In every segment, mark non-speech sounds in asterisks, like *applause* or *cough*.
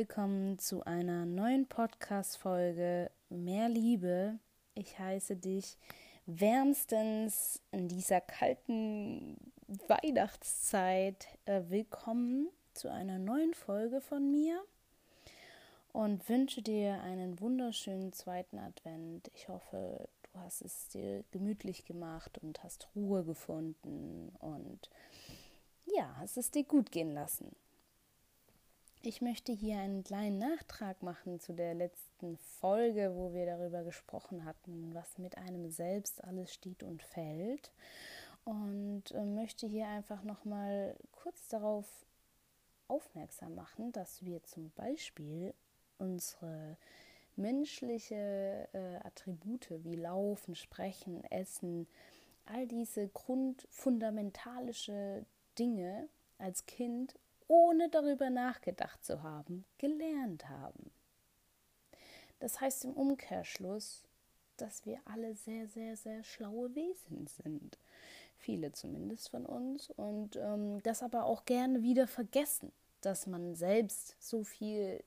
willkommen zu einer neuen Podcast-Folge Mehr Liebe. Ich heiße dich wärmstens in dieser kalten Weihnachtszeit äh, willkommen zu einer neuen Folge von mir und wünsche dir einen wunderschönen zweiten Advent. Ich hoffe, du hast es dir gemütlich gemacht und hast Ruhe gefunden und ja, hast es dir gut gehen lassen. Ich möchte hier einen kleinen Nachtrag machen zu der letzten Folge, wo wir darüber gesprochen hatten, was mit einem selbst alles steht und fällt. Und äh, möchte hier einfach nochmal kurz darauf aufmerksam machen, dass wir zum Beispiel unsere menschliche äh, Attribute wie Laufen, Sprechen, Essen, all diese grundfundamentalische Dinge als Kind ohne darüber nachgedacht zu haben, gelernt haben. Das heißt im Umkehrschluss, dass wir alle sehr, sehr, sehr schlaue Wesen sind. Viele zumindest von uns. Und ähm, das aber auch gerne wieder vergessen, dass man selbst so viel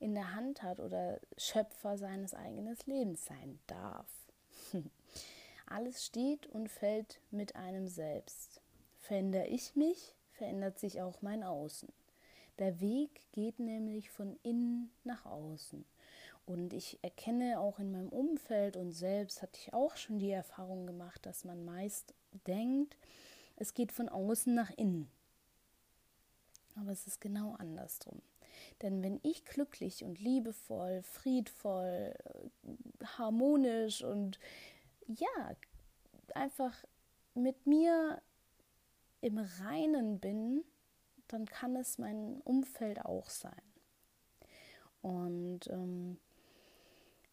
in der Hand hat oder Schöpfer seines eigenen Lebens sein darf. *laughs* Alles steht und fällt mit einem selbst. Verändere ich mich, verändert sich auch mein Außen. Der Weg geht nämlich von innen nach außen. Und ich erkenne auch in meinem Umfeld und selbst hatte ich auch schon die Erfahrung gemacht, dass man meist denkt, es geht von außen nach innen. Aber es ist genau andersrum. Denn wenn ich glücklich und liebevoll, friedvoll, harmonisch und ja, einfach mit mir im Reinen bin, dann kann es mein Umfeld auch sein. Und ähm,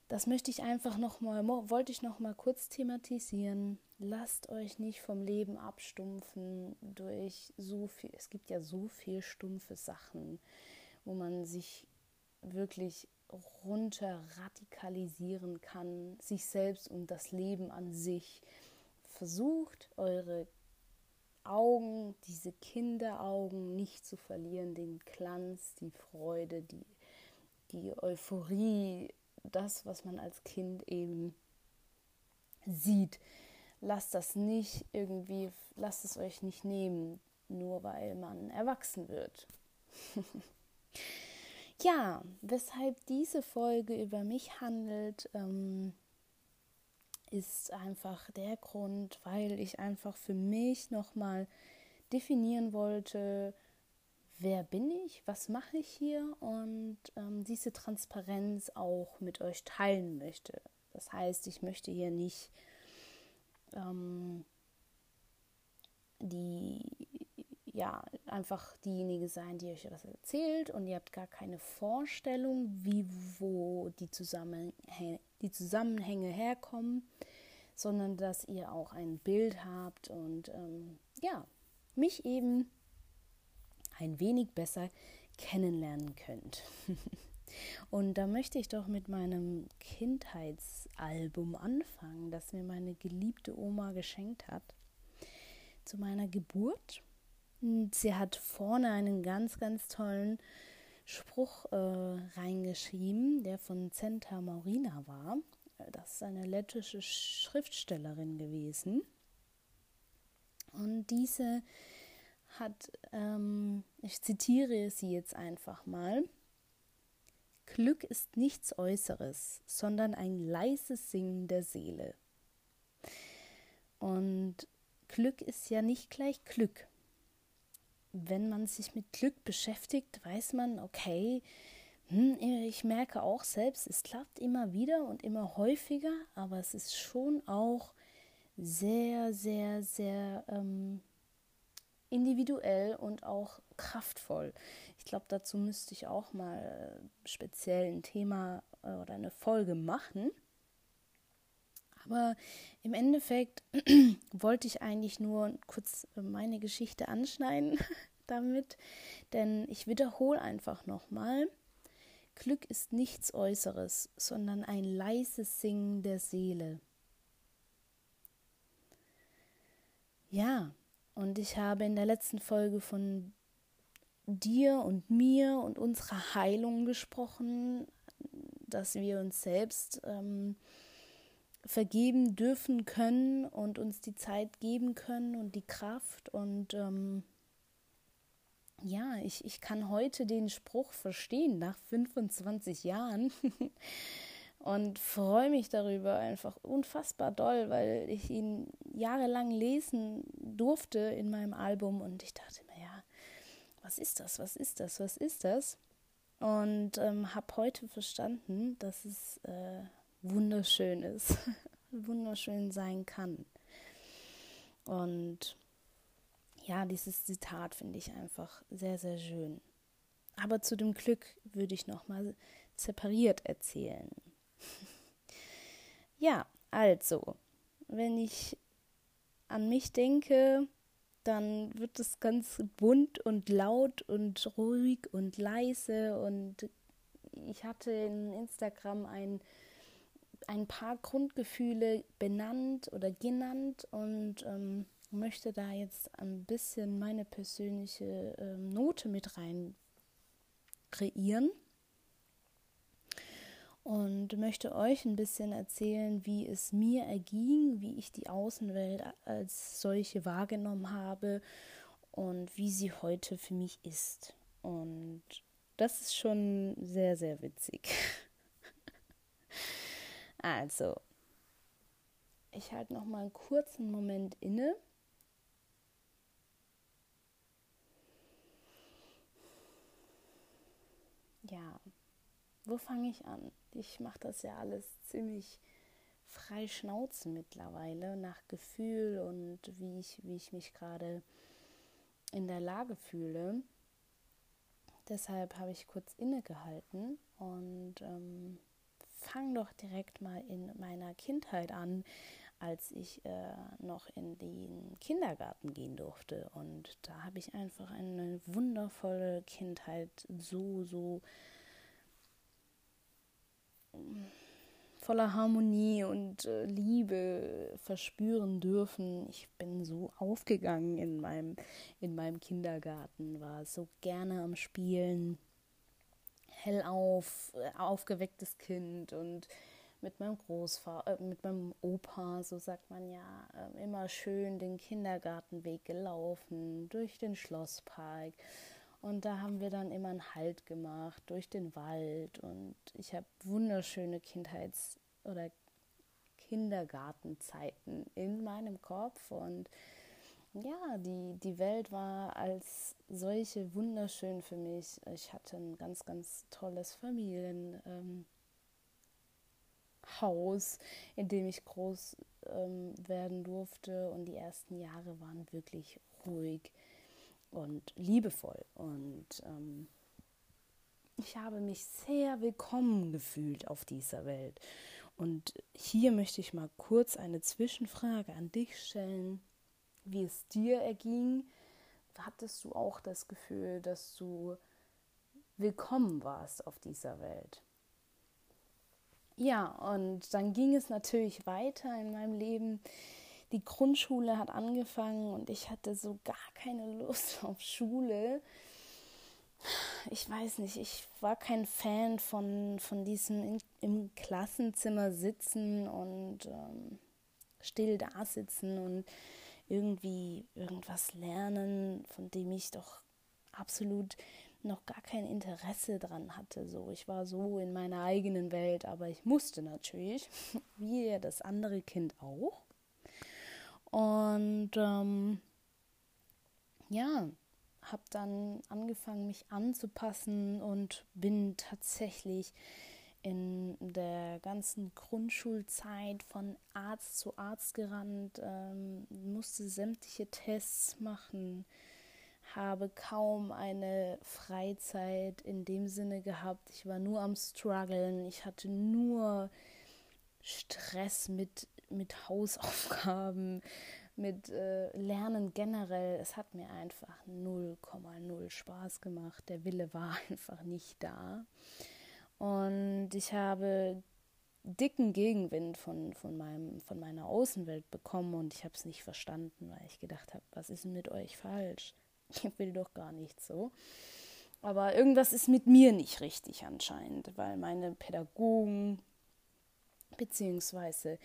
das möchte ich einfach noch mal, wollte ich noch mal kurz thematisieren. Lasst euch nicht vom Leben abstumpfen durch so viel. Es gibt ja so viel stumpfe Sachen, wo man sich wirklich runter radikalisieren kann, sich selbst und das Leben an sich. Versucht eure Augen, diese Kinderaugen nicht zu verlieren, den Glanz, die Freude, die, die Euphorie, das, was man als Kind eben sieht. Lasst das nicht irgendwie, lasst es euch nicht nehmen, nur weil man erwachsen wird. *laughs* ja, weshalb diese Folge über mich handelt, ähm, ist einfach der Grund, weil ich einfach für mich nochmal definieren wollte, wer bin ich, was mache ich hier und ähm, diese Transparenz auch mit euch teilen möchte. Das heißt, ich möchte hier nicht ähm, die ja einfach diejenige sein, die euch was erzählt und ihr habt gar keine Vorstellung, wie wo die Zusammenhänge, die Zusammenhänge herkommen, sondern dass ihr auch ein Bild habt und ähm, ja mich eben ein wenig besser kennenlernen könnt. *laughs* Und da möchte ich doch mit meinem Kindheitsalbum anfangen, das mir meine geliebte Oma geschenkt hat. Zu meiner Geburt. Und sie hat vorne einen ganz, ganz tollen Spruch äh, reingeschrieben, der von Zenta Maurina war. Das ist eine lettische Schriftstellerin gewesen. Und diese hat, ähm, ich zitiere sie jetzt einfach mal, Glück ist nichts Äußeres, sondern ein leises Singen der Seele. Und Glück ist ja nicht gleich Glück. Wenn man sich mit Glück beschäftigt, weiß man, okay, hm, ich merke auch selbst, es klappt immer wieder und immer häufiger, aber es ist schon auch sehr, sehr, sehr ähm, individuell und auch kraftvoll. Ich glaube, dazu müsste ich auch mal äh, speziell ein Thema äh, oder eine Folge machen. Aber im Endeffekt *clears throat* wollte ich eigentlich nur kurz meine Geschichte anschneiden *laughs* damit, denn ich wiederhole einfach nochmal. Glück ist nichts Äußeres, sondern ein leises Singen der Seele. Ja, und ich habe in der letzten Folge von dir und mir und unserer Heilung gesprochen, dass wir uns selbst ähm, vergeben dürfen können und uns die Zeit geben können und die Kraft. Und ähm, ja, ich, ich kann heute den Spruch verstehen nach 25 Jahren. *laughs* und freue mich darüber einfach unfassbar doll, weil ich ihn jahrelang lesen durfte in meinem Album und ich dachte mir, ja, was ist das, was ist das, was ist das? Und ähm, habe heute verstanden, dass es äh, wunderschön ist, *laughs* wunderschön sein kann. Und ja, dieses Zitat finde ich einfach sehr, sehr schön. Aber zu dem Glück würde ich nochmal separiert erzählen. *laughs* ja, also, wenn ich an mich denke, dann wird es ganz bunt und laut und ruhig und leise. Und ich hatte in Instagram ein, ein paar Grundgefühle benannt oder genannt und ähm, möchte da jetzt ein bisschen meine persönliche ähm, Note mit rein kreieren und möchte euch ein bisschen erzählen, wie es mir erging, wie ich die Außenwelt als solche wahrgenommen habe und wie sie heute für mich ist. Und das ist schon sehr, sehr witzig. *laughs* also, ich halte noch mal einen kurzen Moment inne. Ja, wo fange ich an? Ich mache das ja alles ziemlich frei Schnauze mittlerweile, nach Gefühl und wie ich, wie ich mich gerade in der Lage fühle. Deshalb habe ich kurz innegehalten und ähm, fange doch direkt mal in meiner Kindheit an, als ich äh, noch in den Kindergarten gehen durfte. Und da habe ich einfach eine wundervolle Kindheit so, so voller Harmonie und äh, Liebe verspüren dürfen. Ich bin so aufgegangen in meinem, in meinem Kindergarten, war so gerne am Spielen, hellauf, äh, aufgewecktes Kind und mit meinem Großvater, äh, mit meinem Opa, so sagt man ja, äh, immer schön den Kindergartenweg gelaufen, durch den Schlosspark und da haben wir dann immer einen Halt gemacht durch den Wald. Und ich habe wunderschöne Kindheits- oder Kindergartenzeiten in meinem Kopf. Und ja, die, die Welt war als solche wunderschön für mich. Ich hatte ein ganz, ganz tolles Familienhaus, ähm, in dem ich groß ähm, werden durfte. Und die ersten Jahre waren wirklich ruhig und liebevoll. Und ähm, ich habe mich sehr willkommen gefühlt auf dieser Welt. Und hier möchte ich mal kurz eine Zwischenfrage an dich stellen, wie es dir erging. Hattest du auch das Gefühl, dass du willkommen warst auf dieser Welt? Ja, und dann ging es natürlich weiter in meinem Leben die Grundschule hat angefangen und ich hatte so gar keine Lust *laughs* auf Schule. Ich weiß nicht, ich war kein Fan von, von diesem in, im Klassenzimmer sitzen und ähm, still da sitzen und irgendwie irgendwas lernen, von dem ich doch absolut noch gar kein Interesse dran hatte. So, ich war so in meiner eigenen Welt, aber ich musste natürlich, *laughs* wie das andere Kind auch. Und ähm, ja, habe dann angefangen, mich anzupassen und bin tatsächlich in der ganzen Grundschulzeit von Arzt zu Arzt gerannt, ähm, musste sämtliche Tests machen, habe kaum eine Freizeit in dem Sinne gehabt. Ich war nur am struggeln, ich hatte nur Stress mit mit Hausaufgaben, *laughs* mit äh, Lernen generell. Es hat mir einfach 0,0 Spaß gemacht. Der Wille war *laughs* einfach nicht da. Und ich habe dicken Gegenwind von, von, meinem, von meiner Außenwelt bekommen und ich habe es nicht verstanden, weil ich gedacht habe, was ist denn mit euch falsch? Ich will doch gar nicht so. Aber irgendwas ist mit mir nicht richtig anscheinend, weil meine Pädagogen beziehungsweise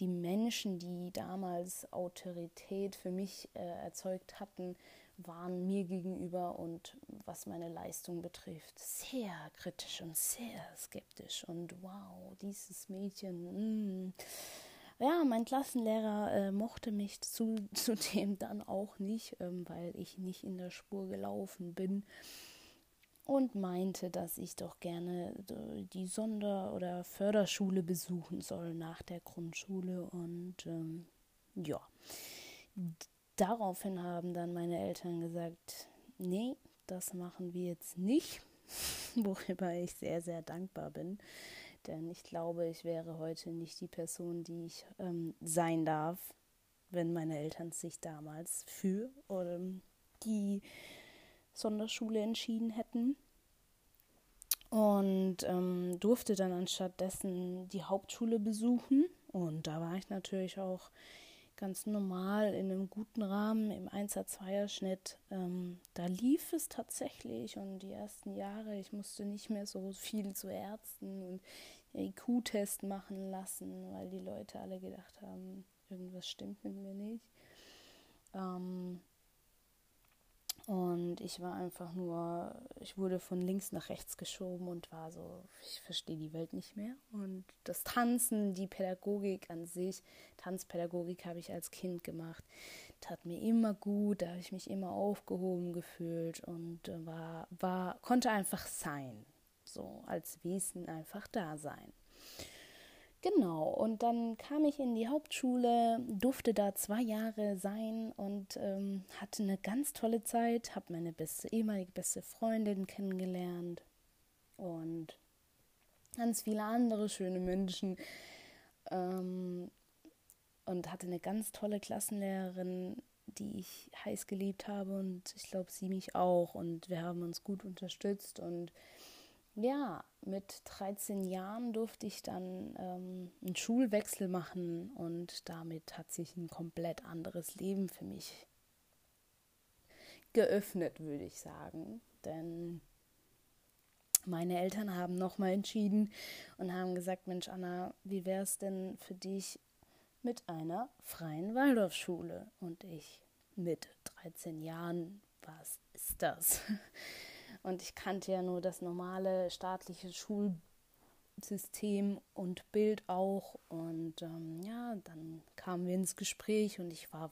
die Menschen, die damals Autorität für mich äh, erzeugt hatten, waren mir gegenüber und was meine Leistung betrifft, sehr kritisch und sehr skeptisch. Und wow, dieses Mädchen. Mh. Ja, mein Klassenlehrer äh, mochte mich zu, *laughs* zudem dann auch nicht, ähm, weil ich nicht in der Spur gelaufen bin und meinte, dass ich doch gerne die Sonder- oder Förderschule besuchen soll nach der Grundschule. Und ähm, ja, daraufhin haben dann meine Eltern gesagt, nee, das machen wir jetzt nicht, *laughs* worüber ich sehr, sehr dankbar bin. Denn ich glaube, ich wäre heute nicht die Person, die ich ähm, sein darf, wenn meine Eltern sich damals für oder die Sonderschule entschieden hätten. Und ähm, durfte dann anstattdessen die Hauptschule besuchen. Und da war ich natürlich auch ganz normal in einem guten Rahmen im 1er, 2er Schnitt. Ähm, da lief es tatsächlich und die ersten Jahre, ich musste nicht mehr so viel zu Ärzten und IQ-Test machen lassen, weil die Leute alle gedacht haben, irgendwas stimmt mit mir nicht. Ähm, und ich war einfach nur, ich wurde von links nach rechts geschoben und war so, ich verstehe die Welt nicht mehr. Und das Tanzen, die Pädagogik an sich, Tanzpädagogik habe ich als Kind gemacht, tat mir immer gut, da habe ich mich immer aufgehoben gefühlt und war, war, konnte einfach sein. So als Wesen einfach da sein. Genau, und dann kam ich in die Hauptschule, durfte da zwei Jahre sein und ähm, hatte eine ganz tolle Zeit, habe meine beste, ehemalige beste Freundin kennengelernt und ganz viele andere schöne Menschen ähm, und hatte eine ganz tolle Klassenlehrerin, die ich heiß geliebt habe und ich glaube, sie mich auch und wir haben uns gut unterstützt und ja, mit 13 Jahren durfte ich dann ähm, einen Schulwechsel machen und damit hat sich ein komplett anderes Leben für mich geöffnet, würde ich sagen. Denn meine Eltern haben nochmal entschieden und haben gesagt, Mensch Anna, wie wäre es denn für dich mit einer freien Waldorfschule? Und ich mit 13 Jahren, was ist das? Und ich kannte ja nur das normale staatliche Schulsystem und Bild auch. Und ähm, ja, dann kamen wir ins Gespräch und ich war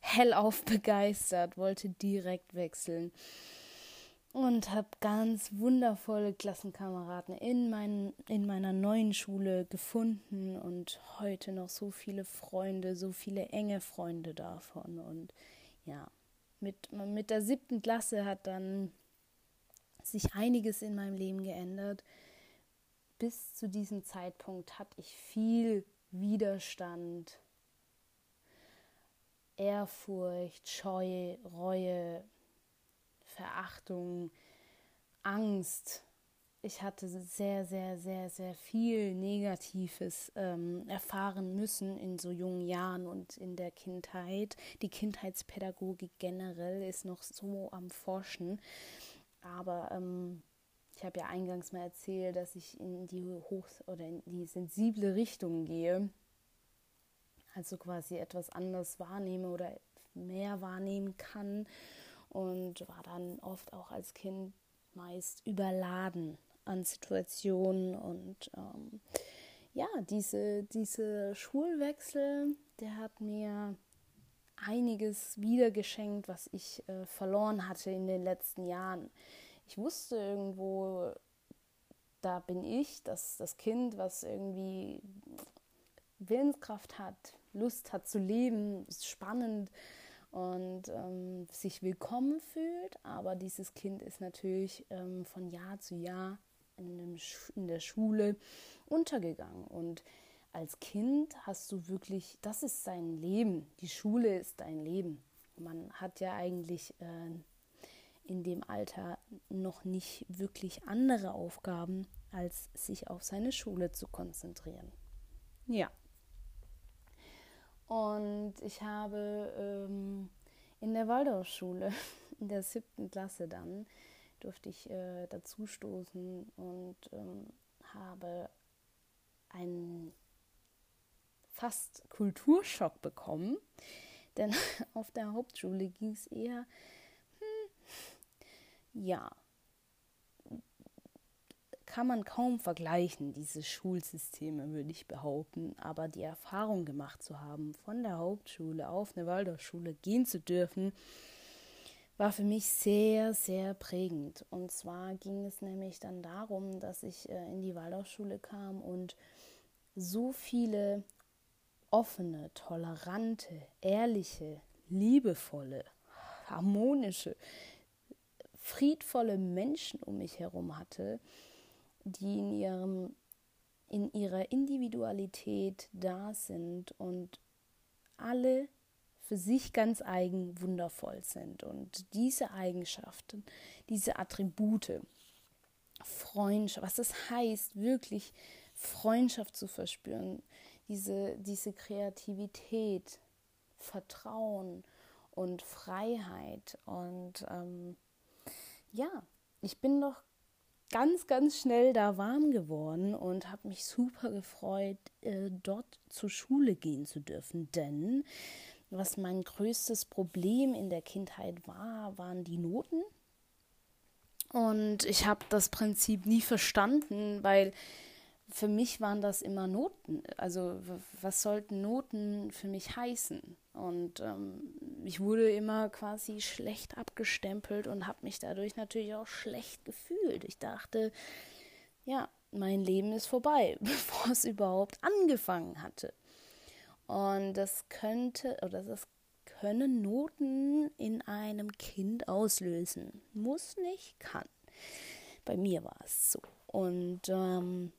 hellauf begeistert, wollte direkt wechseln und habe ganz wundervolle Klassenkameraden in, mein, in meiner neuen Schule gefunden und heute noch so viele Freunde, so viele enge Freunde davon. Und ja, mit, mit der siebten Klasse hat dann sich einiges in meinem Leben geändert. Bis zu diesem Zeitpunkt hatte ich viel Widerstand, Ehrfurcht, Scheu, Reue, Verachtung, Angst. Ich hatte sehr, sehr, sehr, sehr viel Negatives ähm, erfahren müssen in so jungen Jahren und in der Kindheit. Die Kindheitspädagogik generell ist noch so am Forschen. Aber ähm, ich habe ja eingangs mal erzählt, dass ich in die hoch oder in die sensible Richtung gehe. Also quasi etwas anders wahrnehme oder mehr wahrnehmen kann. Und war dann oft auch als Kind meist überladen an Situationen. Und ähm, ja, diese, diese Schulwechsel, der hat mir einiges wiedergeschenkt, was ich äh, verloren hatte in den letzten Jahren. Ich wusste irgendwo, da bin ich, das, das Kind, was irgendwie Willenskraft hat, Lust hat zu leben, ist spannend und ähm, sich willkommen fühlt. Aber dieses Kind ist natürlich ähm, von Jahr zu Jahr in, in der Schule untergegangen. Und als Kind hast du wirklich, das ist sein Leben. Die Schule ist dein Leben. Man hat ja eigentlich äh, in dem Alter noch nicht wirklich andere Aufgaben, als sich auf seine Schule zu konzentrieren. Ja. Und ich habe ähm, in der Waldorfschule, *laughs* in der siebten Klasse dann, durfte ich äh, dazu stoßen und ähm, habe fast Kulturschock bekommen. Denn *laughs* auf der Hauptschule ging es eher, hm, ja, kann man kaum vergleichen, diese Schulsysteme, würde ich behaupten. Aber die Erfahrung gemacht zu haben, von der Hauptschule auf eine Waldorfschule gehen zu dürfen, war für mich sehr, sehr prägend. Und zwar ging es nämlich dann darum, dass ich äh, in die Waldorfschule kam und so viele offene, tolerante, ehrliche, liebevolle, harmonische, friedvolle Menschen um mich herum hatte, die in ihrem in ihrer Individualität da sind und alle für sich ganz eigen wundervoll sind. Und diese Eigenschaften, diese Attribute, Freundschaft, was es heißt, wirklich Freundschaft zu verspüren, diese, diese Kreativität, Vertrauen und Freiheit. Und ähm, ja, ich bin doch ganz, ganz schnell da warm geworden und habe mich super gefreut, äh, dort zur Schule gehen zu dürfen. Denn was mein größtes Problem in der Kindheit war, waren die Noten. Und ich habe das Prinzip nie verstanden, weil für mich waren das immer Noten. Also was sollten Noten für mich heißen? Und ähm, ich wurde immer quasi schlecht abgestempelt und habe mich dadurch natürlich auch schlecht gefühlt. Ich dachte, ja, mein Leben ist vorbei, *laughs* bevor es überhaupt angefangen hatte. Und das könnte oder das können Noten in einem Kind auslösen. Muss nicht, kann. Bei mir war es so. Und ähm,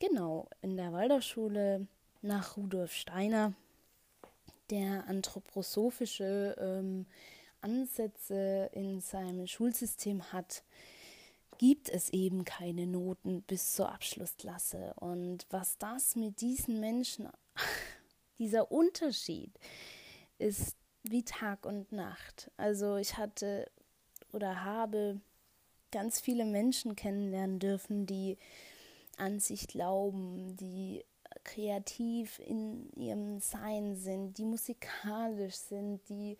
Genau, in der Waldorfschule nach Rudolf Steiner, der anthroposophische ähm, Ansätze in seinem Schulsystem hat, gibt es eben keine Noten bis zur Abschlussklasse. Und was das mit diesen Menschen, *laughs* dieser Unterschied, ist wie Tag und Nacht. Also ich hatte oder habe ganz viele Menschen kennenlernen dürfen, die an sich glauben, die kreativ in ihrem Sein sind, die musikalisch sind, die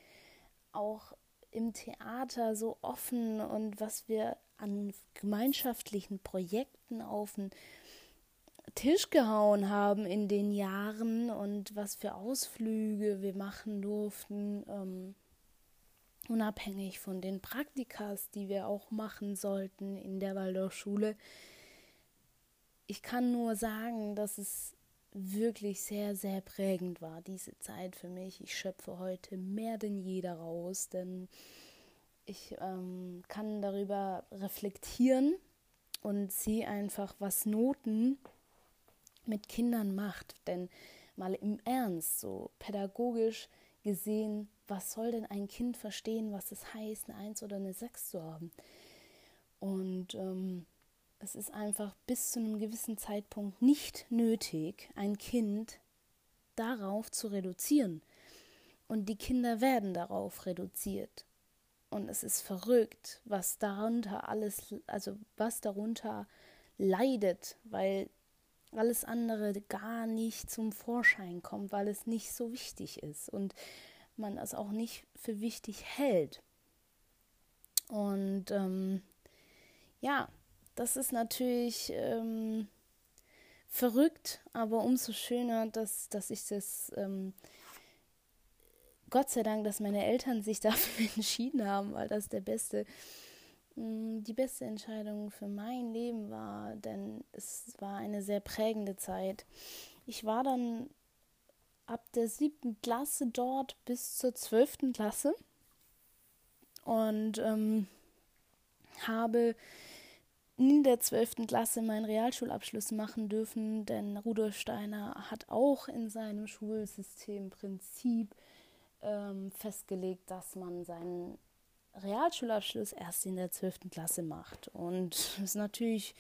auch im Theater so offen und was wir an gemeinschaftlichen Projekten auf den Tisch gehauen haben in den Jahren und was für Ausflüge wir machen durften, ähm, unabhängig von den Praktikas, die wir auch machen sollten in der Waldorfschule. Schule ich kann nur sagen, dass es wirklich sehr, sehr prägend war, diese Zeit für mich. Ich schöpfe heute mehr denn je daraus, denn ich ähm, kann darüber reflektieren und sehe einfach, was Noten mit Kindern macht. Denn mal im Ernst, so pädagogisch gesehen, was soll denn ein Kind verstehen, was es heißt, eine Eins oder eine Sechs zu haben? Und ähm, es ist einfach bis zu einem gewissen Zeitpunkt nicht nötig, ein Kind darauf zu reduzieren. Und die Kinder werden darauf reduziert. Und es ist verrückt, was darunter alles, also was darunter leidet, weil alles andere gar nicht zum Vorschein kommt, weil es nicht so wichtig ist und man es auch nicht für wichtig hält. Und ähm, ja, das ist natürlich ähm, verrückt, aber umso schöner, dass, dass ich das, ähm, Gott sei Dank, dass meine Eltern sich *laughs* dafür entschieden haben, weil das der beste, mh, mm, die beste Entscheidung für mein Leben war, denn es war eine sehr prägende Zeit. Ich war dann ab der siebten Klasse dort bis zur zwölften Klasse und ähm, habe in der 12. Klasse meinen Realschulabschluss machen dürfen, denn Rudolf Steiner hat auch in seinem Schulsystemprinzip ähm, festgelegt, dass man seinen Realschulabschluss erst in der 12. Klasse macht. Und das *laughs* ist natürlich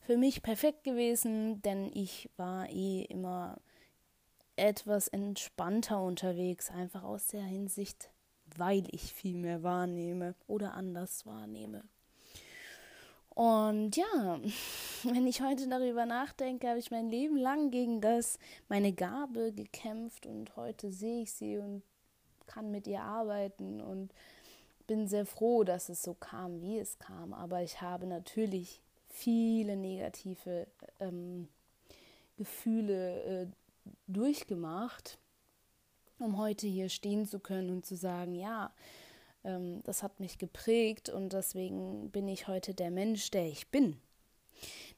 für mich perfekt gewesen, denn ich war eh immer etwas entspannter unterwegs, einfach aus der Hinsicht, weil ich viel mehr wahrnehme oder anders wahrnehme. Und ja, *laughs* wenn ich heute darüber nachdenke, habe ich mein Leben lang gegen das, meine Gabe gekämpft und heute sehe ich sie und kann mit ihr arbeiten und bin sehr froh, dass es so kam, wie es kam. Aber ich habe natürlich viele negative ähm, Gefühle äh, durchgemacht, um heute hier stehen zu können und zu sagen, ja, ähm, das hat mich geprägt und deswegen bin ich heute der Mensch, der ich bin.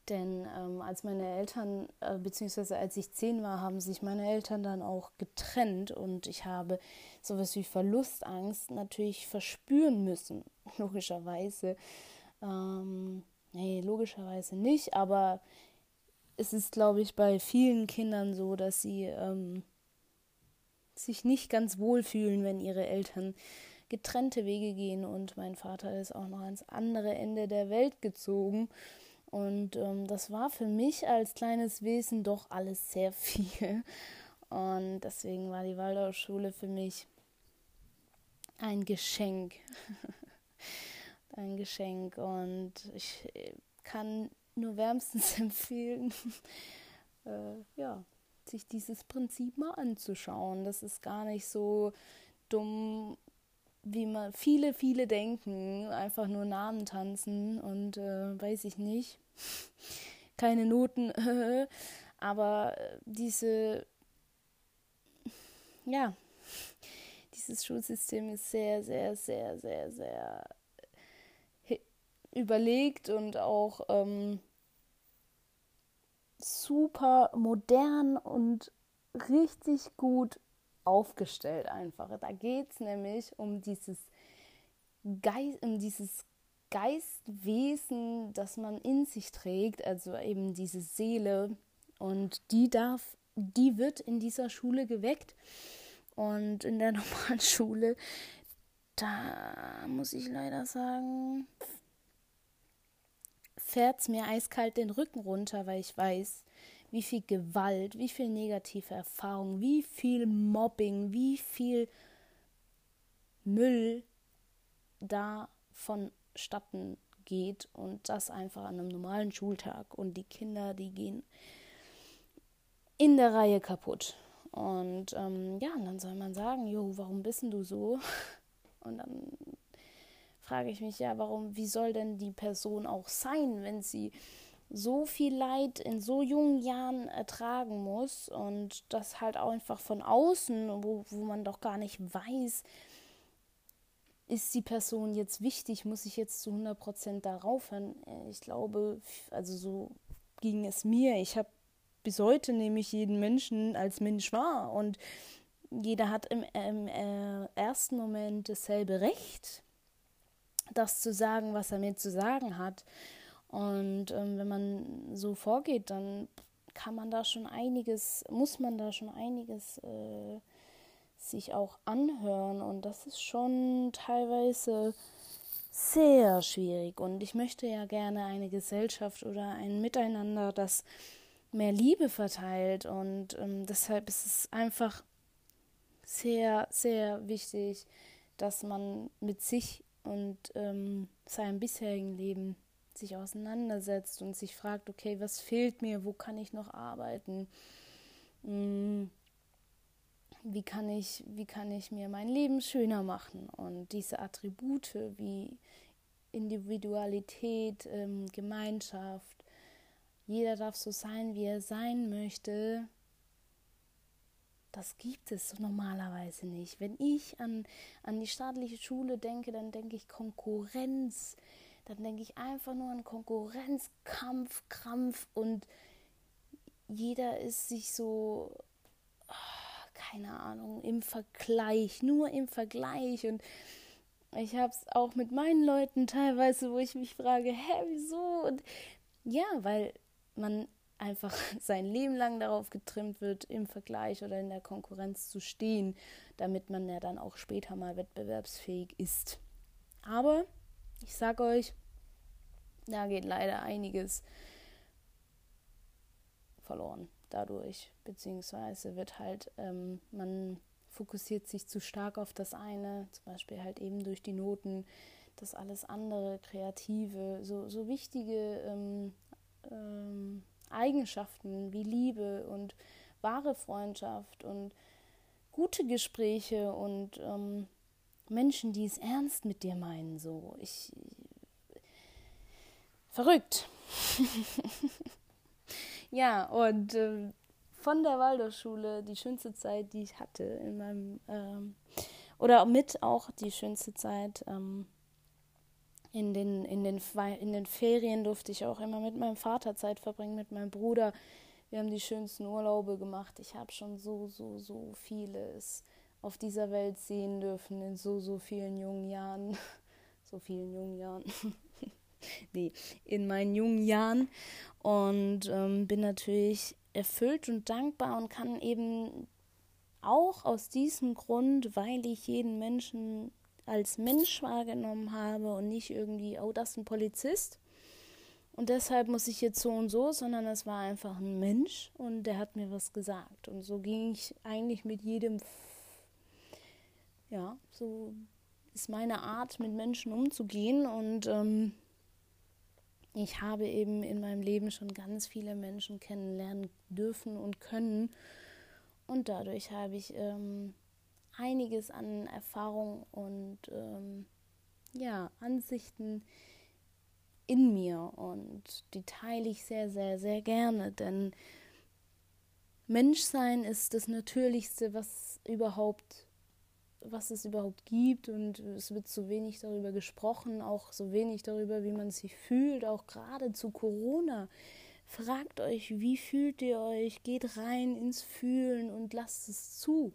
Denn ähm, als meine Eltern, äh, beziehungsweise als ich zehn war, haben sich meine Eltern dann auch getrennt und ich habe sowas wie Verlustangst natürlich verspüren müssen, *laughs* logischerweise. Ähm, nee, logischerweise nicht, aber es ist, glaube ich, bei vielen Kindern so, dass sie ähm, sich nicht ganz wohl fühlen, wenn ihre Eltern getrennte Wege gehen und mein Vater ist auch noch ans andere Ende der Welt gezogen. Und ähm, das war für mich als kleines Wesen doch alles sehr *laughs* viel. Und deswegen war die Waldorfschule für mich ein Geschenk. *laughs* ein Geschenk. Und ich äh, kann nur wärmstens *laughs* empfehlen, äh, ja, sich dieses Prinzip mal anzuschauen. Das ist gar nicht so dumm wie man viele, viele denken, einfach nur Namen tanzen und äh, weiß ich nicht, *laughs* keine Noten, *laughs* aber diese, ja, dieses Schulsystem ist sehr, sehr, sehr, sehr, sehr überlegt und auch ähm, super modern und richtig gut aufgestellt einfach. Da geht es nämlich um dieses, Geist, um dieses Geistwesen, das man in sich trägt, also eben diese Seele. Und die darf, die wird in dieser Schule geweckt. Und in der *laughs* normalen Schule, da muss ich leider sagen, fährt es mir eiskalt den Rücken runter, weil ich weiß, wie viel Gewalt, wie viel negative Erfahrung, wie viel Mobbing, wie viel Müll da vonstatten geht und das einfach an einem normalen Schultag und die Kinder, die gehen in der Reihe kaputt. Und ähm, ja, und dann soll man sagen, jo, warum bist du so? *laughs* Und dann frage ich mich ja, warum, wie soll denn die Person auch sein, wenn sie so viel Leid in so jungen Jahren ertragen muss und das halt auch einfach von außen, wo, wo man doch gar nicht weiß, ist die Person jetzt wichtig, muss ich jetzt zu 100% darauf hören? Ich glaube, also so ging es mir. Ich habe bis heute nämlich jeden Menschen als Mensch wahr und jeder hat im, im äh, ersten Moment dasselbe Recht, das zu sagen, was er mir zu sagen hat. Und ähm, wenn man so vorgeht, dann kann man da schon einiges, muss man da schon einiges äh, sich auch anhören. Und das ist schon teilweise sehr schwierig. Und ich möchte ja gerne eine Gesellschaft oder ein Miteinander, das mehr Liebe verteilt. Und ähm, deshalb ist es einfach sehr, sehr wichtig, dass man mit sich und ähm, seinem bisherigen Leben sich auseinandersetzt und sich fragt, okay, was fehlt mir, wo kann ich noch arbeiten, hm, wie kann ich, wie kann ich mir mein Leben schöner machen? Und diese Attribute wie Individualität, ähm, Gemeinschaft, jeder darf so sein, wie er sein möchte, das gibt es normalerweise nicht. Wenn ich an, an die staatliche Schule denke, dann denke ich Konkurrenz, dann denke ich einfach nur an Konkurrenz, Kampf, Krampf und jeder ist sich so, oh, keine Ahnung, im Vergleich, nur im Vergleich und ich habe es auch mit meinen Leuten teilweise, wo ich mich frage, hä, wieso? Und ja, weil man einfach *laughs* sein Leben lang darauf getrimmt wird, im Vergleich oder in der Konkurrenz zu stehen, damit man ja dann auch später mal wettbewerbsfähig ist. Aber ich sage euch, da geht leider einiges verloren dadurch, beziehungsweise wird halt, ähm, man fokussiert sich zu stark auf das eine, zum Beispiel halt eben durch die Noten, das alles andere, kreative, so, so wichtige ähm, ähm, Eigenschaften wie Liebe und wahre Freundschaft und gute Gespräche und ähm, Menschen, die es ernst mit dir meinen, so. Ich. Verrückt. *laughs* ja, und äh, von der Waldorfschule die schönste Zeit, die ich hatte in meinem, ähm, oder mit auch die schönste Zeit, ähm, in den, in, den, in den Ferien durfte ich auch immer mit meinem Vater Zeit verbringen, mit meinem Bruder. Wir haben die schönsten Urlaube gemacht. Ich habe schon so, so, so vieles auf dieser Welt sehen dürfen in so, so vielen jungen Jahren. *laughs* So vielen jungen Jahren. *laughs* nee, in meinen jungen Jahren. Und ähm, bin natürlich erfüllt und dankbar und kann eben auch aus diesem Grund, weil ich jeden Menschen als Mensch wahrgenommen habe und nicht irgendwie, oh, das ist ein Polizist. Und deshalb muss ich jetzt so und so, sondern es war einfach ein Mensch und der hat mir was gesagt. Und so ging ich eigentlich mit jedem, ja, so ist meine Art, mit Menschen umzugehen. Und ähm, ich habe eben in meinem Leben schon ganz viele Menschen kennenlernen dürfen und können. Und dadurch habe ich ähm, einiges an Erfahrung und ähm, ja, Ansichten in mir und die teile ich sehr, sehr, sehr gerne, denn Menschsein ist das Natürlichste, was überhaupt, was es überhaupt gibt und es wird so wenig darüber gesprochen, auch so wenig darüber, wie man sich fühlt, auch gerade zu Corona. Fragt euch, wie fühlt ihr euch? Geht rein ins Fühlen und lasst es zu.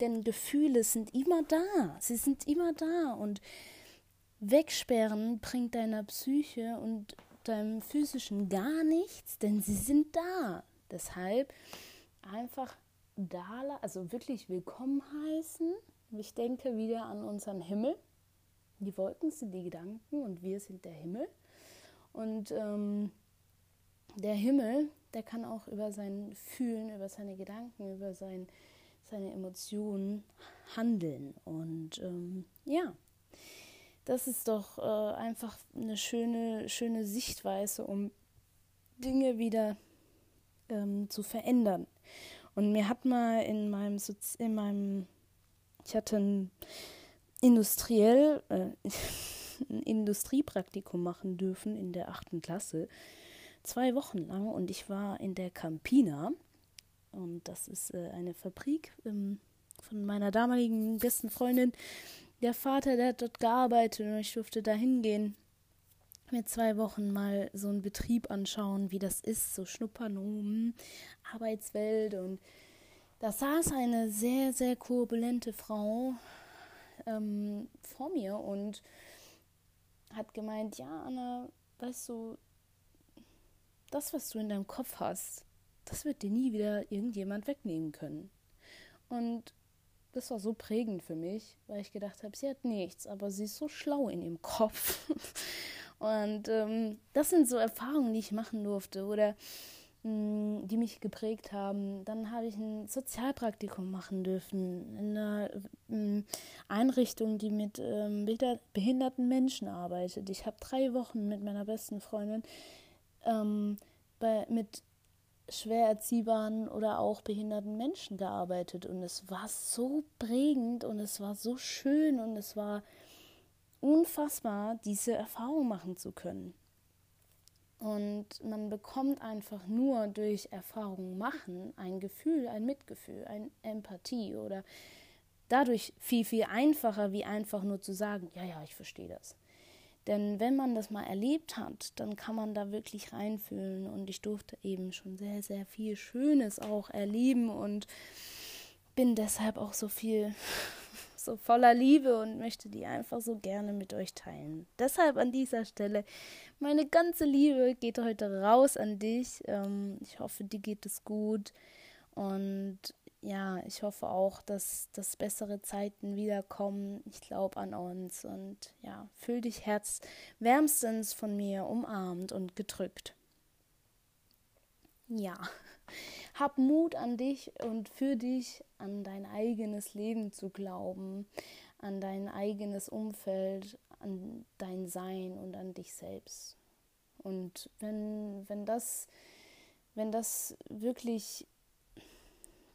Denn Gefühle sind immer da. Sie sind immer da. Und wegsperren bringt deiner Psyche und deinem physischen gar nichts, denn sie sind da. Deshalb einfach da, also wirklich willkommen heißen. Ich denke wieder an unseren Himmel. Die Wolken sind die Gedanken und wir sind der Himmel. Und ähm, der Himmel, der kann auch über sein Fühlen, über seine Gedanken, über sein seine Emotionen handeln. Und ähm, ja, das ist doch äh, einfach eine schöne, schöne Sichtweise, um Dinge wieder ähm, zu verändern. Und mir hat mal in meinem, Sozi in meinem ich hatte ein industriell, äh, *laughs* ein Industriepraktikum machen dürfen in der achten Klasse, zwei Wochen lang und ich war in der Campina und das ist äh, eine Fabrik ähm, von meiner damaligen besten Freundin. Der Vater, der hat dort gearbeitet und ich durfte da hingehen. Mir zwei Wochen mal so einen Betrieb anschauen, wie das ist, so schnuppern um Arbeitswelt. Und da saß eine sehr, sehr turbulente Frau ähm, vor mir und hat gemeint, ja, Anna, weißt du, das, was du in deinem Kopf hast, das wird dir nie wieder irgendjemand wegnehmen können. Und das war so prägend für mich, weil ich gedacht habe, sie hat nichts, aber sie ist so schlau in ihrem Kopf. *laughs* Und ähm, das sind so Erfahrungen, die ich machen durfte oder die mich geprägt haben. Dann habe ich ein Sozialpraktikum machen dürfen in einer mh, mm, Einrichtung, die mit ähm, behinderten Menschen arbeitet. Ich habe drei Wochen mit meiner besten Freundin ähm, bei, mit schwer erziehbaren oder auch behinderten Menschen gearbeitet und es war so prägend und es war so schön und es war unfassbar, diese Erfahrung machen zu können. Und man bekommt einfach nur durch Erfahrung machen ein Gefühl, ein Mitgefühl, eine Empathie oder dadurch viel, viel einfacher, wie einfach nur zu sagen, ja, ja, ich verstehe das. Denn wenn man das mal erlebt hat, dann kann man da wirklich reinfühlen. Und ich durfte eben schon sehr, sehr viel Schönes auch erleben und bin deshalb auch so viel, so voller Liebe und möchte die einfach so gerne mit euch teilen. Deshalb an dieser Stelle, meine ganze Liebe geht heute raus an dich. Ähm, ich hoffe, dir geht es gut. Und ja, ich hoffe auch, dass, dass bessere Zeiten wiederkommen. Ich glaube an uns und ja, fühl dich herzwärmstens von mir umarmt und gedrückt. Ja, hab Mut an dich und für dich an dein eigenes Leben zu glauben, an dein eigenes Umfeld, an dein Sein und an dich selbst. Und wenn, wenn das, wenn das wirklich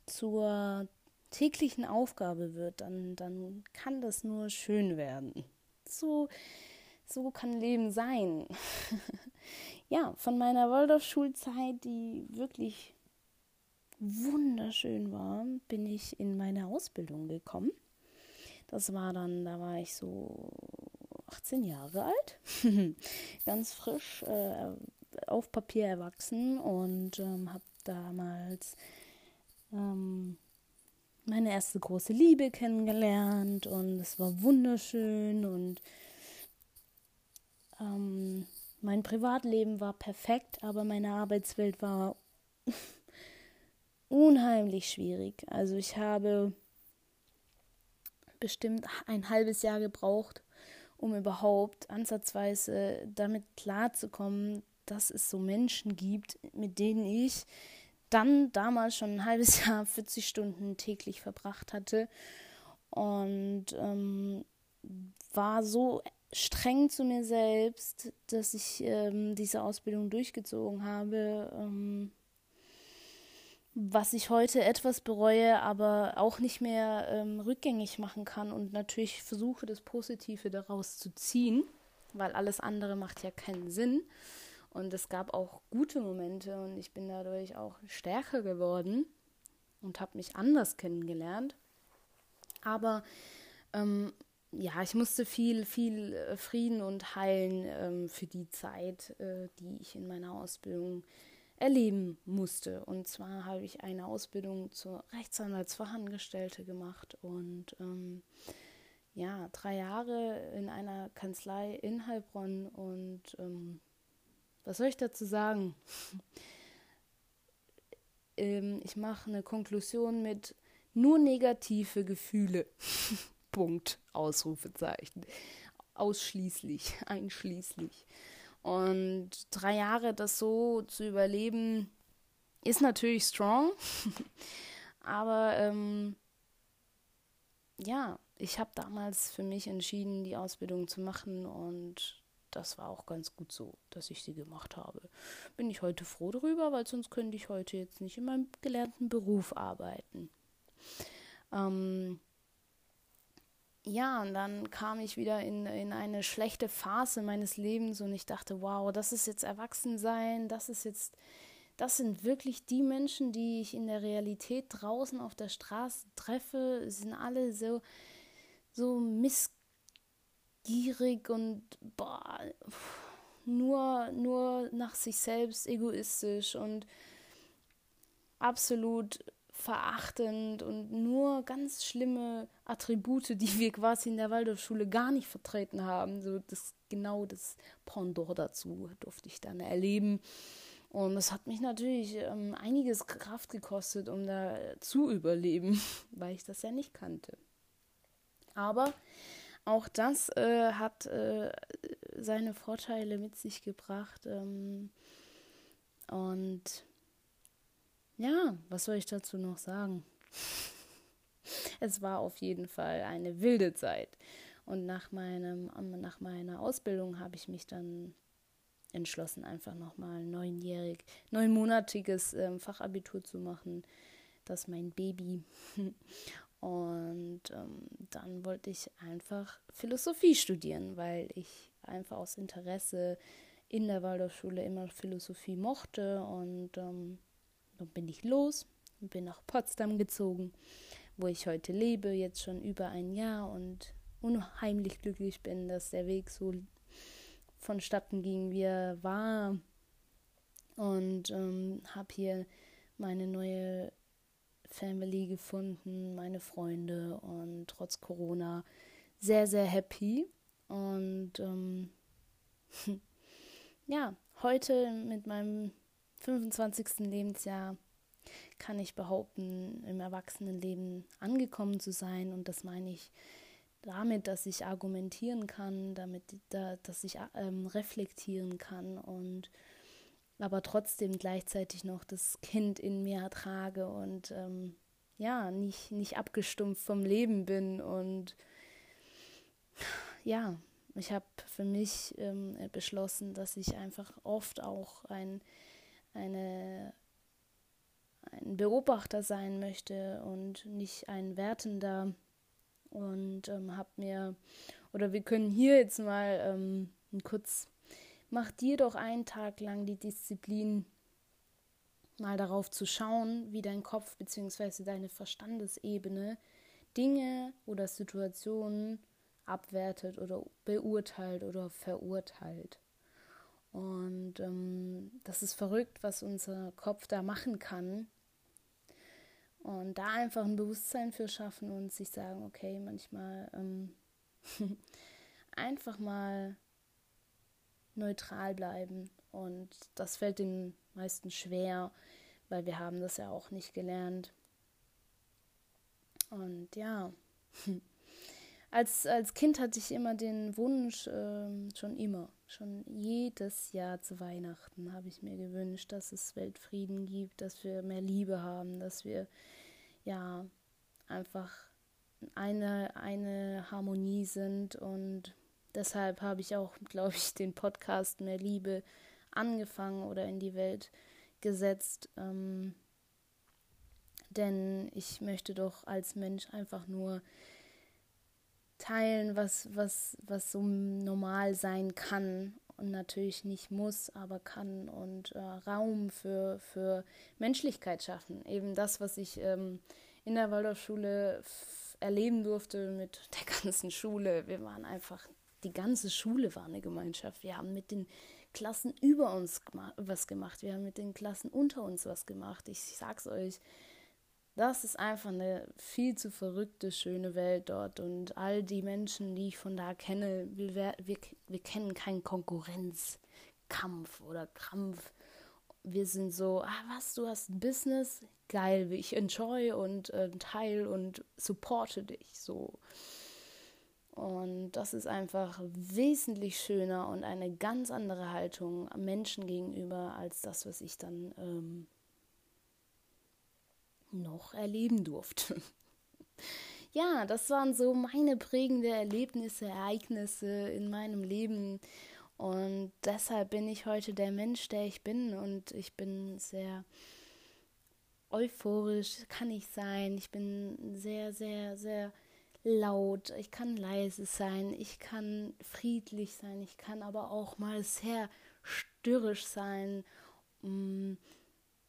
zur täglichen Aufgabe wird, dann, dann kann das nur schön werden. So, so kann Leben sein. *laughs* ja, von meiner Waldorfschulzeit, die wirklich wunderschön war, bin ich in meine Ausbildung gekommen. Das war dann, da war ich so 18 Jahre alt, *laughs* ganz frisch, äh, auf Papier erwachsen und ähm, habe damals ähm, meine erste große Liebe kennengelernt und es war wunderschön und ähm, mein Privatleben war perfekt, aber meine Arbeitswelt war unheimlich schwierig. Also ich habe bestimmt ein halbes Jahr gebraucht, um überhaupt ansatzweise damit klarzukommen, dass es so Menschen gibt, mit denen ich dann damals schon ein halbes *laughs* Jahr 40 Stunden täglich verbracht hatte und ähm, war so streng zu mir selbst, dass ich ähm, diese Ausbildung durchgezogen habe, ähm, was ich heute etwas bereue, aber auch nicht mehr ähm, rückgängig machen kann und natürlich versuche, das Positive daraus zu ziehen, weil alles andere macht ja keinen Sinn. Und es gab auch gute Momente und ich bin dadurch auch stärker geworden und habe mich anders kennengelernt. Aber ähm, ja, ich musste viel, viel äh, Frieden und Heilen ähm, für die Zeit, äh, die ich in meiner Ausbildung erleben musste. Und zwar habe ich eine Ausbildung zur Rechtsanwaltsfachangestellte gemacht und ähm, ja, drei Jahre in einer Kanzlei in Heilbronn und ähm, was soll ich dazu sagen? *laughs* ähm, ich mache eine Konklusion mit nur negative Gefühle. *laughs* Punkt. Ausrufezeichen. Ausschließlich, einschließlich. Und drei Jahre das so zu überleben, ist natürlich strong. *laughs* Aber ähm, ja, ich habe damals für mich entschieden, die Ausbildung zu machen und das war auch ganz gut so, dass ich sie gemacht habe. Bin ich heute froh darüber, weil sonst könnte ich heute jetzt nicht in meinem gelernten Beruf arbeiten. Ähm, ja, und dann kam ich wieder in, in eine schlechte Phase meines Lebens und ich dachte, wow, das ist jetzt Erwachsensein, das ist jetzt, das sind wirklich die Menschen, die ich in der Realität draußen auf der Straße treffe, sind alle so, so miss gierig und boah, nur, nur nach sich selbst egoistisch und absolut verachtend und nur ganz schlimme Attribute, die wir quasi in der Waldorfschule gar nicht vertreten haben. So das genau das Pendant dazu durfte ich dann erleben. Und das hat mich natürlich ähm, einiges Kraft gekostet, um da zu überleben, *laughs* weil ich das ja nicht kannte. Aber auch das äh, hat äh, seine Vorteile mit sich gebracht. Ähm, und ja, was soll ich dazu noch sagen? *laughs* es war auf jeden Fall eine wilde Zeit. Und nach, meinem, nach meiner Ausbildung habe ich mich dann entschlossen, einfach nochmal neunjährig, neunmonatiges ähm, Fachabitur zu machen. Das ist mein Baby. *laughs* Und ähm, dann wollte ich einfach Philosophie studieren, weil ich einfach aus Interesse in der Waldorfschule immer Philosophie mochte. Und ähm, dann bin ich los und bin nach Potsdam gezogen, wo ich heute lebe, jetzt schon über ein Jahr und unheimlich glücklich bin, dass der Weg so vonstatten ging, wie er war. Und ähm, habe hier meine neue Family gefunden, meine Freunde und trotz Corona sehr, sehr happy. Und ähm, *laughs* ja, heute mit meinem 25. Lebensjahr kann ich behaupten, im Erwachsenenleben angekommen zu sein. Und das meine ich damit, dass ich argumentieren kann, damit, da, dass ich ähm, reflektieren kann und aber trotzdem gleichzeitig noch das Kind in mir ertrage und ähm, ja, nicht, nicht abgestumpft vom Leben bin und ja, ich habe für mich ähm, beschlossen, dass ich einfach oft auch ein, eine, ein Beobachter sein möchte und nicht ein Wertender. Und ähm, habe mir, oder wir können hier jetzt mal ähm, kurz, mach dir doch einen Tag lang die Disziplin, mal darauf zu schauen, wie dein Kopf bzw. deine Verstandesebene Dinge oder Situationen abwertet oder beurteilt oder verurteilt. Und ähm, das ist verrückt, was unser Kopf da machen kann. Und da einfach ein Bewusstsein für schaffen und sich sagen, okay, manchmal ähm, *laughs* einfach mal neutral bleiben. Und das fällt den meisten schwer, weil wir haben das ja auch nicht gelernt. Und ja, *laughs* als, als Kind hatte ich immer den Wunsch, äh, schon immer, schon jedes Jahr zu Weihnachten habe ich mir gewünscht, dass es Weltfrieden gibt, dass wir mehr Liebe haben, dass wir ja einfach eine, eine Harmonie sind und deshalb habe ich auch, *laughs* glaube ich, den Podcast Mehr Liebe angefangen oder in die Welt gesetzt. Ähm, denn ich möchte doch als Mensch einfach nur teilen, was, was, was so normal sein kann und natürlich nicht muss, aber kann und äh, Raum für, für Menschlichkeit schaffen. Eben das, was ich ähm, in der Waldorfschule erleben durfte mit der *laughs* ganzen Schule. Wir waren einfach, die ganze Schule war eine Gemeinschaft. Wir haben mit den Klassen über uns was gemacht. Wir haben mit den Klassen unter uns was gemacht. Ich, ich sag's euch, das ist einfach eine viel zu verrückte, schöne Welt dort. Und all die Menschen, die ich von da kenne, wir, wir, wir kennen keinen Konkurrenzkampf oder Krampf. Wir sind so, ah was, du hast ein Business? Geil, ich enjoy und äh, teil und supporte dich so. Und das ist einfach wesentlich schöner und eine ganz andere Haltung Menschen gegenüber als das, was ich dann ähm, noch erleben durfte. *laughs* ja, das waren so meine prägenden Erlebnisse, Ereignisse in meinem Leben. Und deshalb bin ich heute der Mensch, der ich bin. Und ich bin sehr euphorisch, kann ich sein. Ich bin sehr, sehr, sehr laut. Ich kann leise sein. Ich kann friedlich sein. Ich kann aber auch mal sehr störrisch sein. Mm,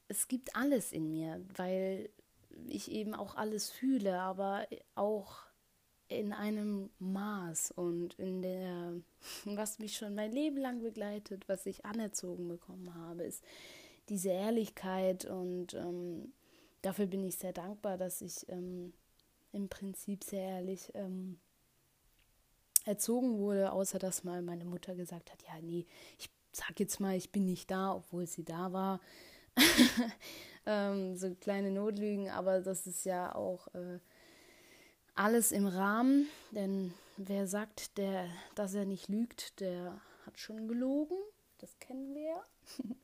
es gibt alles in mir, weil ich eben auch alles fühle, aber auch in einem Maß und in der, was mich schon mein Leben lang begleitet, was ich anerzogen bekommen habe, ist diese Ehrlichkeit und ähm, dafür bin ich sehr dankbar, dass ich ähm, im Prinzip sehr ehrlich ähm, erzogen wurde, außer dass mal meine Mutter gesagt hat, ja, nee, ich sag jetzt mal, ich bin nicht da, obwohl sie da war. *laughs* ähm, so kleine Notlügen, aber das ist ja auch äh, alles im Rahmen, denn wer sagt, der, dass er nicht lügt, der hat schon gelogen, das kennen wir. *laughs*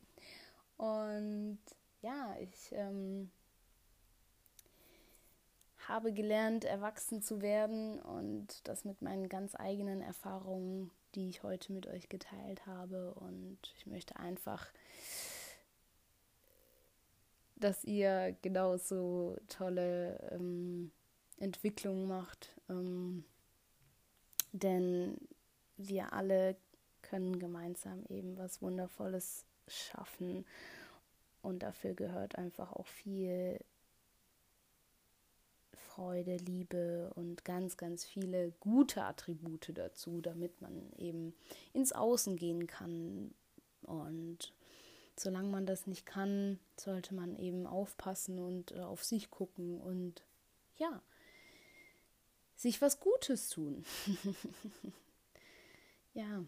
Und ja, ich ähm, habe gelernt, erwachsen zu werden und das mit meinen ganz eigenen Erfahrungen, die ich heute mit euch geteilt habe. Und ich möchte einfach dass ihr genauso tolle ähm, Entwicklungen macht. Ähm, denn wir alle können gemeinsam eben was Wundervolles schaffen. Und dafür gehört einfach auch viel Freude, Liebe und ganz, ganz viele gute Attribute dazu, damit man eben ins Außen gehen kann und solange man das nicht kann, sollte man eben aufpassen und äh, auf sich gucken und ja, sich was Gutes tun. *laughs* ja,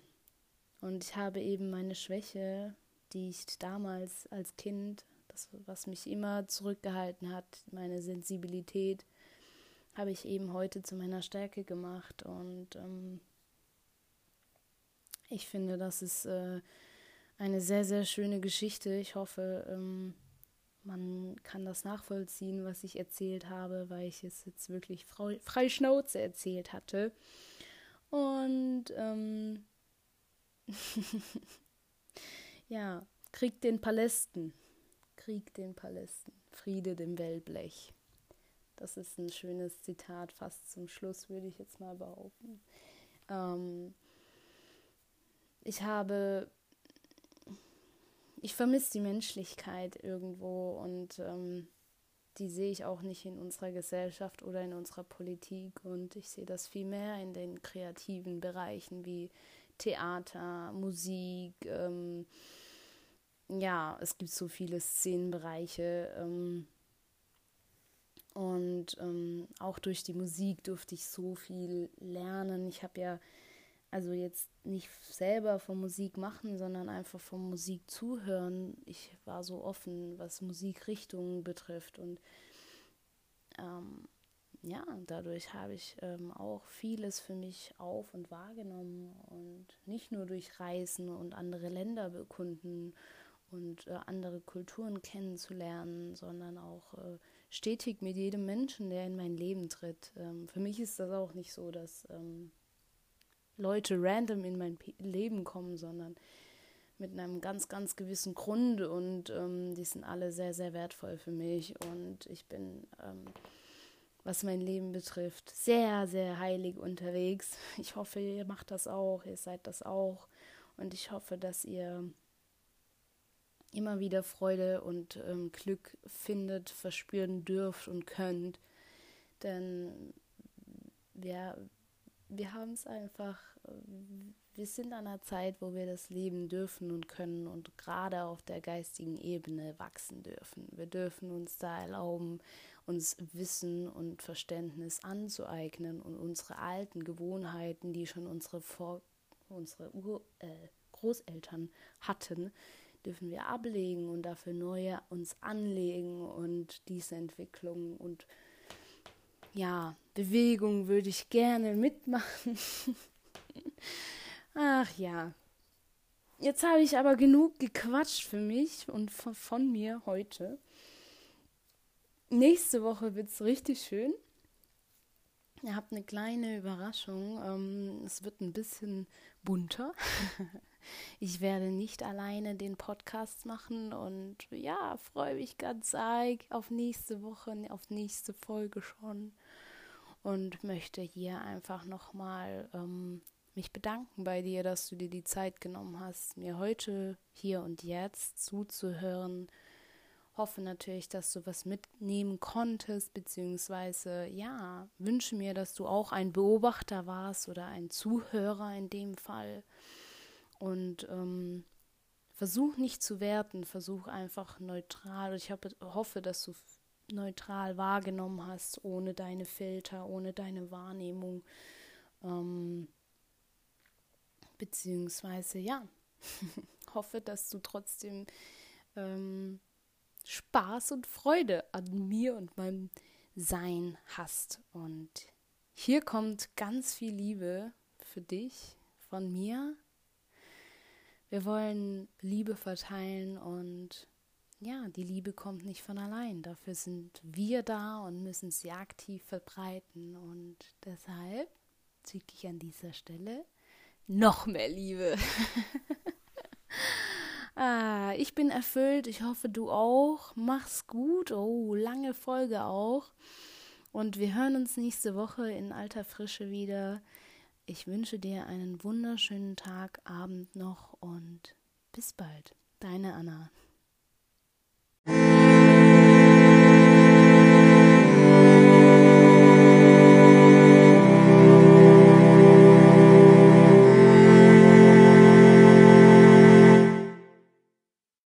und ich habe eben meine Schwäche, die ich damals als Kind, das, was mich immer zurückgehalten hat, meine Sensibilität, habe ich eben heute zu meiner Stärke gemacht. Und ähm, ich finde, das ist äh, eine sehr, sehr schöne Geschichte. Ich hoffe, ähm, man kann das nachvollziehen, was ich erzählt habe, weil ich es jetzt wirklich frei, Schnauze erzählt hatte. Und ähm, *laughs* ja, Krieg den Palästen. Krieg den Palästen. Friede dem Wellblech. Das ist ein schönes Zitat, fast zum Schluss, würde ich jetzt mal behaupten. Ähm, ich habe, ich vermisse die Menschlichkeit irgendwo und ähm, die sehe ich auch nicht in unserer Gesellschaft oder in unserer Politik und ich sehe das viel mehr in den kreativen Bereichen wie Theater, Musik, ähm, ja, es gibt so viele Szenenbereiche. Ähm, und ähm, auch durch die Musik durfte ich so viel lernen. Ich habe ja also jetzt nicht selber von Musik machen, sondern einfach von Musik zuhören. Ich war so offen, was Musikrichtungen betrifft. Und ähm, ja, dadurch habe ich ähm, auch vieles für mich auf und wahrgenommen. Und nicht nur durch Reisen und andere Länder bekunden und äh, andere Kulturen kennenzulernen, sondern auch äh, stetig mit jedem Menschen, der in mein Leben tritt. Ähm, für mich ist das auch nicht so, dass ähm, Leute random in mein Leben kommen, sondern mit einem ganz, ganz gewissen Grund und ähm, die sind alle sehr, sehr wertvoll für mich und ich bin, ähm, was mein Leben betrifft, sehr, sehr heilig unterwegs. *laughs* Ich hoffe, ihr macht das auch, ihr seid das auch und ich hoffe, dass ihr immer wieder Freude und ähm, Glück findet, verspüren dürft und könnt. Denn wir, wir haben es einfach, wir sind an einer Zeit, wo wir das leben dürfen und können und gerade auf der geistigen Ebene wachsen dürfen. Wir dürfen uns da erlauben, uns Wissen und Verständnis anzueignen und unsere alten Gewohnheiten, die schon unsere, Vor unsere Ur äh, Großeltern hatten, dürfen wir ablegen und dafür neue uns anlegen und diese Entwicklung und ja, Bewegung würde ich gerne mitmachen. *laughs* Ach ja. Jetzt habe ich aber genug gequatscht für mich und von, mir heute. Nächste Woche wird es richtig schön. Ihr habt eine kleine Überraschung. Ähm, es wird ein bisschen bunter. *laughs* Ich werde nicht alleine den Podcast machen und ja, freue mich ganz arg auf nächste Woche, auf nächste Folge schon und möchte hier einfach nochmal ähm, mich bedanken bei dir, dass du dir die Zeit genommen hast, mir heute, hier und jetzt zuzuhören. Hoffe natürlich, dass du was mitnehmen konntest, beziehungsweise ja, wünsche mir, dass du auch ein Beobachter warst oder ein Zuhörer in dem Fall und ähm, versuch nicht zu werten, versuch einfach neutral. Ich hoffe, dass du neutral wahrgenommen hast, ohne deine Filter, ohne deine Wahrnehmung. Ähm, beziehungsweise, ja, *laughs* hoffe, dass du trotzdem ähm, Spaß und Freude an mir und meinem Sein hast. Und hier kommt ganz viel Liebe für dich von mir wir wollen Liebe verteilen und ja, die Liebe kommt nicht von allein. Dafür sind wir da und müssen sie aktiv verbreiten. Und deshalb ziehe ich an dieser Stelle noch mehr Liebe. *laughs* ah, ich bin erfüllt. Ich hoffe, du auch. Mach's gut. Oh, lange Folge auch. Und wir hören uns nächste Woche in alter Frische wieder. Ich wünsche dir einen wunderschönen Tag, Abend noch und bis bald. Deine Anna.